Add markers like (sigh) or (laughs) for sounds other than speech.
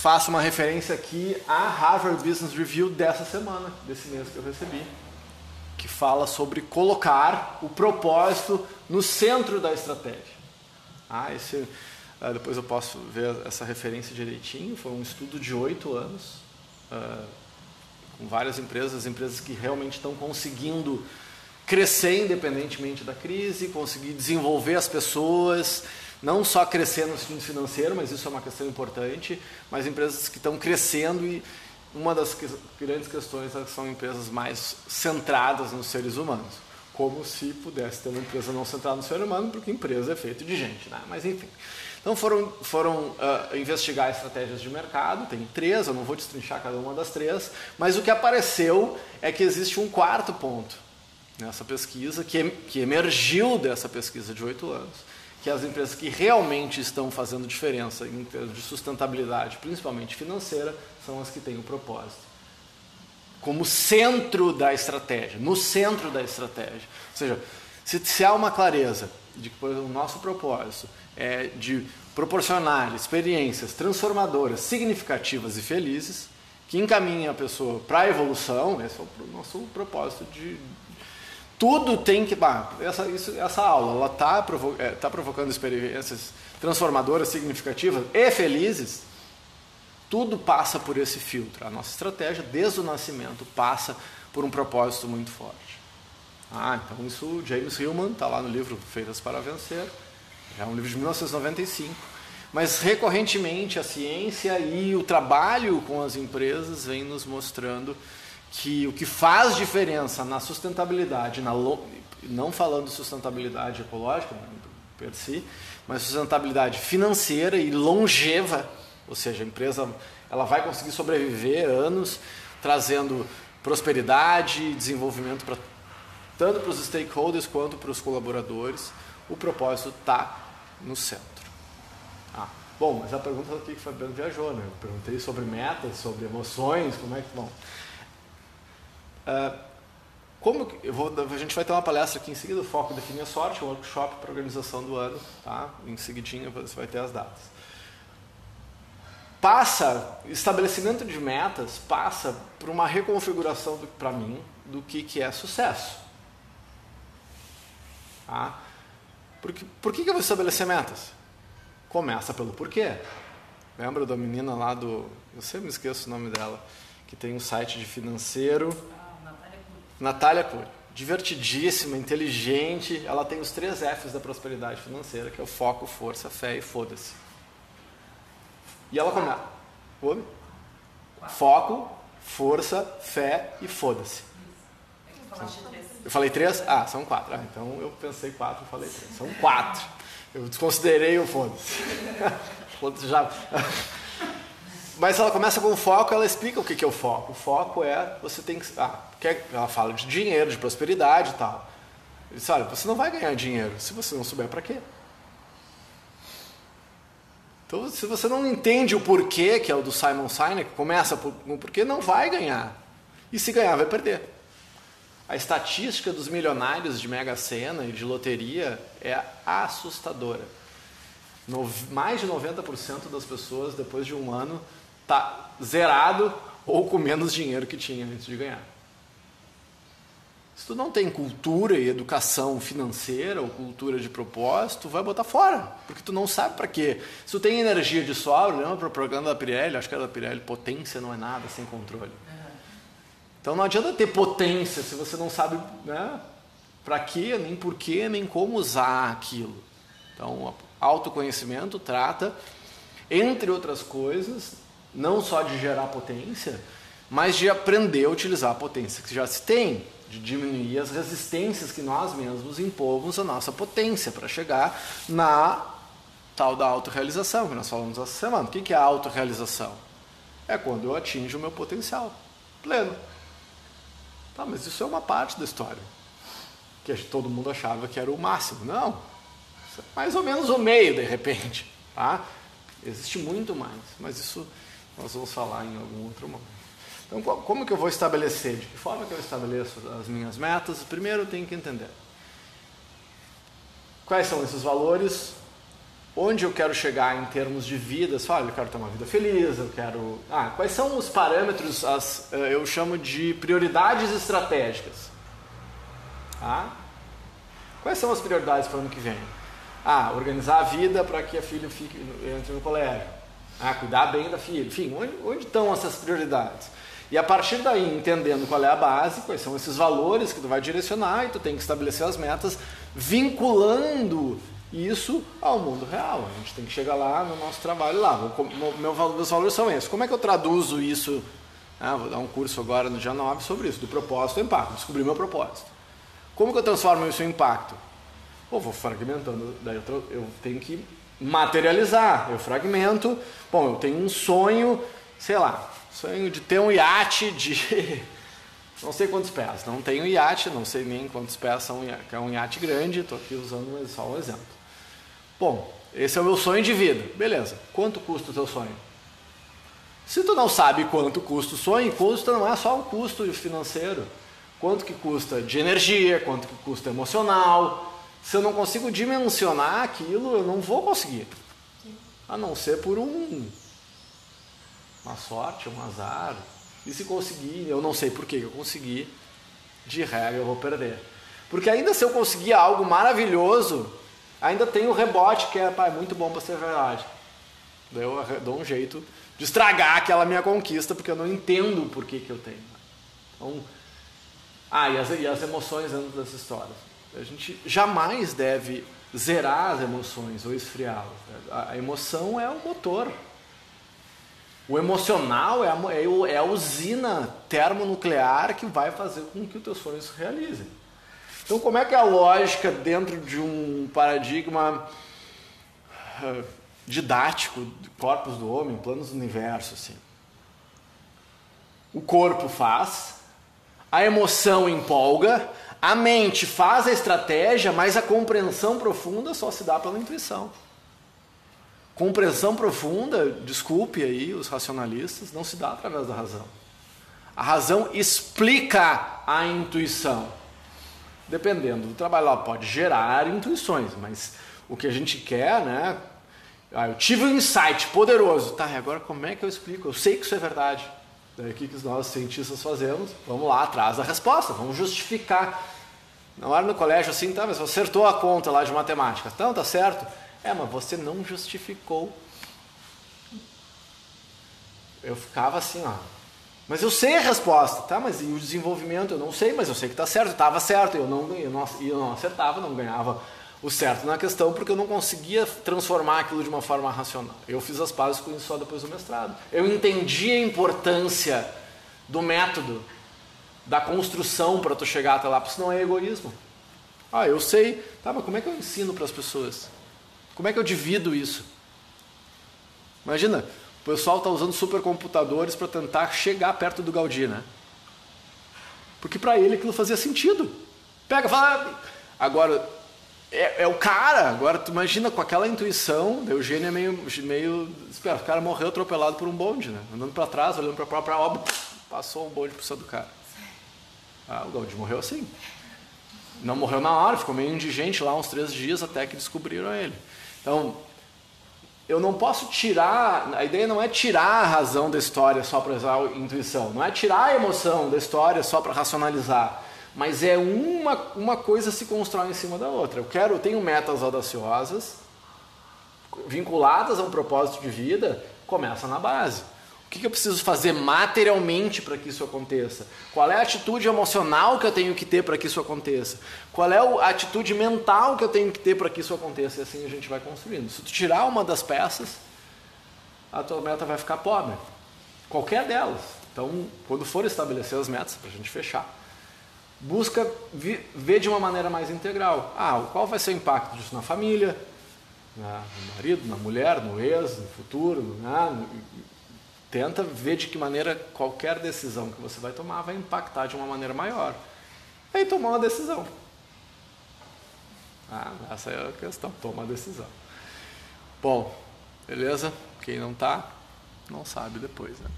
faço uma referência aqui à Harvard Business Review dessa semana, desse mês que eu recebi, que fala sobre colocar o propósito no centro da estratégia. Ah, esse, ah, depois eu posso ver essa referência direitinho. Foi um estudo de oito anos, ah, com várias empresas, empresas que realmente estão conseguindo crescer independentemente da crise, conseguir desenvolver as pessoas, não só crescer no sentido financeiro, mas isso é uma questão importante, mas empresas que estão crescendo e uma das grandes questões é que são empresas mais centradas nos seres humanos. Como se pudesse ter uma empresa não centrada no ser humano, porque empresa é feita de gente, né? Mas enfim. Então foram, foram uh, investigar estratégias de mercado, tem três, eu não vou destrinchar cada uma das três, mas o que apareceu é que existe um quarto ponto nessa pesquisa, que, que emergiu dessa pesquisa de oito anos, que as empresas que realmente estão fazendo diferença em termos de sustentabilidade, principalmente financeira, são as que têm o propósito. Como centro da estratégia, no centro da estratégia. Ou seja, se, se há uma clareza de que o nosso propósito é de proporcionar experiências transformadoras, significativas e felizes, que encaminhem a pessoa para a evolução, esse é o nosso propósito de, tudo tem que. Bah, essa, isso, essa aula ela está provo é, tá provocando experiências transformadoras, significativas e felizes. Tudo passa por esse filtro. A nossa estratégia, desde o nascimento, passa por um propósito muito forte. Ah, então isso James Hillman está lá no livro Feitas para Vencer, é um livro de 1995. Mas recorrentemente a ciência e o trabalho com as empresas vem nos mostrando que o que faz diferença na sustentabilidade, na não falando sustentabilidade ecológica né, per si, mas sustentabilidade financeira e longeva, ou seja, a empresa ela vai conseguir sobreviver anos, trazendo prosperidade e desenvolvimento para tanto para os stakeholders quanto para os colaboradores. O propósito está no centro. Ah, bom, mas a pergunta aqui que o Fabiano viajou, né? Eu perguntei sobre metas, sobre emoções, como é que vão. Ah, como vou, a gente vai ter uma palestra aqui em seguida, o foco definir a sorte, um workshop para organização do ano, tá? Em seguidinho você vai ter as datas. Passa, estabelecimento de metas passa por uma reconfiguração para mim do que, que é sucesso. Tá? Porque, por que, que eu vou estabelecer metas? Começa pelo porquê. Lembra da menina lá do. Eu sempre me esqueço o nome dela, que tem um site de financeiro Natália Cury. Divertidíssima, inteligente. Ela tem os três Fs da prosperidade financeira, que é o foco, força, fé e foda-se. E ela começa. Oi? Foco, força, fé e foda-se. Eu falei três? Ah, são quatro. Ah, então eu pensei quatro falei três. São quatro. Eu desconsiderei o foda-se. (laughs) foda-se já. Mas ela começa com o foco, ela explica o que é o foco. O foco é você tem que. Ah, quer, ela fala de dinheiro, de prosperidade e tal. Ele diz, olha, você não vai ganhar dinheiro se você não souber para quê. Então, se você não entende o porquê, que é o do Simon Sinek, começa por, no porquê, não vai ganhar. E se ganhar, vai perder. A estatística dos milionários de Mega Sena e de loteria é assustadora. No, mais de 90% das pessoas, depois de um ano, está zerado ou com menos dinheiro que tinha antes de ganhar. Se tu não tem cultura e educação financeira ou cultura de propósito, vai botar fora, porque tu não sabe para quê. Se tu tem energia de sobra, lembra a propaganda da Pirelli, acho que era da Pirelli, potência não é nada sem controle. Então não adianta ter potência se você não sabe né, para quê, nem por quê, nem como usar aquilo. Então, autoconhecimento trata, entre outras coisas, não só de gerar potência, mas de aprender a utilizar a potência que já se tem, de diminuir as resistências que nós mesmos impomos à nossa potência para chegar na tal da autorrealização que nós falamos essa semana. O que é a autorrealização? É quando eu atinjo o meu potencial pleno. Tá, mas isso é uma parte da história. Que todo mundo achava que era o máximo. Não. É mais ou menos o meio, de repente. Tá? Existe muito mais, mas isso nós vamos falar em algum outro momento. Então, como que eu vou estabelecer? De que forma que eu estabeleço as minhas metas? Primeiro, eu tenho que entender quais são esses valores onde eu quero chegar em termos de vida, olha, eu quero ter uma vida feliz, eu quero. Ah, quais são os parâmetros, as, eh, eu chamo de prioridades estratégicas. Tá? Quais são as prioridades para o ano que vem? Ah, organizar a vida para que a filha fique, entre no colégio. Ah, cuidar bem da filha. Enfim, onde, onde estão essas prioridades? E a partir daí, entendendo qual é a base, quais são esses valores que tu vai direcionar, e tu tem que estabelecer as metas, vinculando isso ao mundo real. A gente tem que chegar lá no nosso trabalho lá. Meu, meus valores são esses. Como é que eu traduzo isso? Ah, vou dar um curso agora no dia 9 sobre isso, do propósito ao impacto. Descobrir meu propósito. Como que eu transformo isso em impacto? Pô, vou fragmentando, daí eu, eu tenho que materializar. Eu fragmento. Bom, eu tenho um sonho, sei lá, sonho de ter um iate de (laughs) não sei quantos pés. Não tenho iate, não sei nem quantos pés são, é um iate grande, estou aqui usando só um exemplo. Bom, esse é o meu sonho de vida. Beleza. Quanto custa o teu sonho? Se tu não sabe quanto custa o sonho, custo não é só o custo financeiro. Quanto que custa de energia, quanto que custa emocional. Se eu não consigo dimensionar aquilo, eu não vou conseguir. A não ser por um uma sorte, um azar. E se conseguir, eu não sei por que eu consegui, de regra eu vou perder. Porque ainda se eu conseguir algo maravilhoso, ainda tem o rebote que é, pá, é muito bom para ser verdade. Daí eu dou um jeito de estragar aquela minha conquista, porque eu não entendo por que, que eu tenho. Então, ah, e as, e as emoções dentro dessa história. A gente jamais deve zerar as emoções ou esfriá-las. A, a emoção é o motor. O emocional é a, é a usina termonuclear que vai fazer com que os teus sonhos se realizem. Então, como é que é a lógica dentro de um paradigma uh, didático corpos do homem, planos do universo, assim? O corpo faz, a emoção empolga, a mente faz a estratégia, mas a compreensão profunda só se dá pela intuição. Compreensão profunda, desculpe aí os racionalistas, não se dá através da razão. A razão explica a intuição dependendo do trabalho, ela pode gerar intuições, mas o que a gente quer, né? Ah, eu tive um insight poderoso. Tá, e agora como é que eu explico? Eu sei que isso é verdade. Daí o que, que nós cientistas fazemos? Vamos lá atrás da resposta, vamos justificar. Não era no colégio assim, tá, mas você acertou a conta lá de matemática. Então, tá certo. É, mas você não justificou. Eu ficava assim, ó, mas eu sei a resposta, tá? Mas e o desenvolvimento? Eu não sei, mas eu sei que está certo, estava certo. Eu não, eu, não, eu não acertava, não ganhava o certo na questão porque eu não conseguia transformar aquilo de uma forma racional. Eu fiz as pazes com isso só depois do mestrado. Eu entendi a importância do método, da construção para tu chegar até lá, porque senão é egoísmo. Ah, eu sei, tá, mas como é que eu ensino para as pessoas? Como é que eu divido isso? Imagina, o pessoal está usando supercomputadores para tentar chegar perto do Gaudí, né? Porque para ele aquilo fazia sentido. Pega, fala. Agora, é, é, o cara. Agora, tu imagina com aquela intuição. O Eugênio é meio. meio espera, o cara morreu atropelado por um bonde, né? Andando para trás, olhando para própria obra, passou um bonde por cima do cara. Ah, o Gaudí morreu assim. Não morreu na hora, ficou meio indigente lá uns três dias até que descobriram ele. Então, eu não posso tirar, a ideia não é tirar a razão da história só para usar a intuição, não é tirar a emoção da história só para racionalizar, mas é uma, uma coisa se constrói em cima da outra. Eu quero, eu tenho metas audaciosas, vinculadas a um propósito de vida, começa na base. O que eu preciso fazer materialmente para que isso aconteça? Qual é a atitude emocional que eu tenho que ter para que isso aconteça? Qual é a atitude mental que eu tenho que ter para que isso aconteça? E assim a gente vai construindo. Se tu tirar uma das peças, a tua meta vai ficar pobre. Qualquer delas. Então, quando for estabelecer as metas, para a gente fechar, busca ver de uma maneira mais integral. Ah, qual vai ser o impacto disso na família, né, no marido, na mulher, no ex, no futuro, né, Tenta ver de que maneira qualquer decisão que você vai tomar vai impactar de uma maneira maior. Aí tomar uma decisão. Ah, essa é a questão, toma a decisão. Bom, beleza? Quem não tá, não sabe depois, né?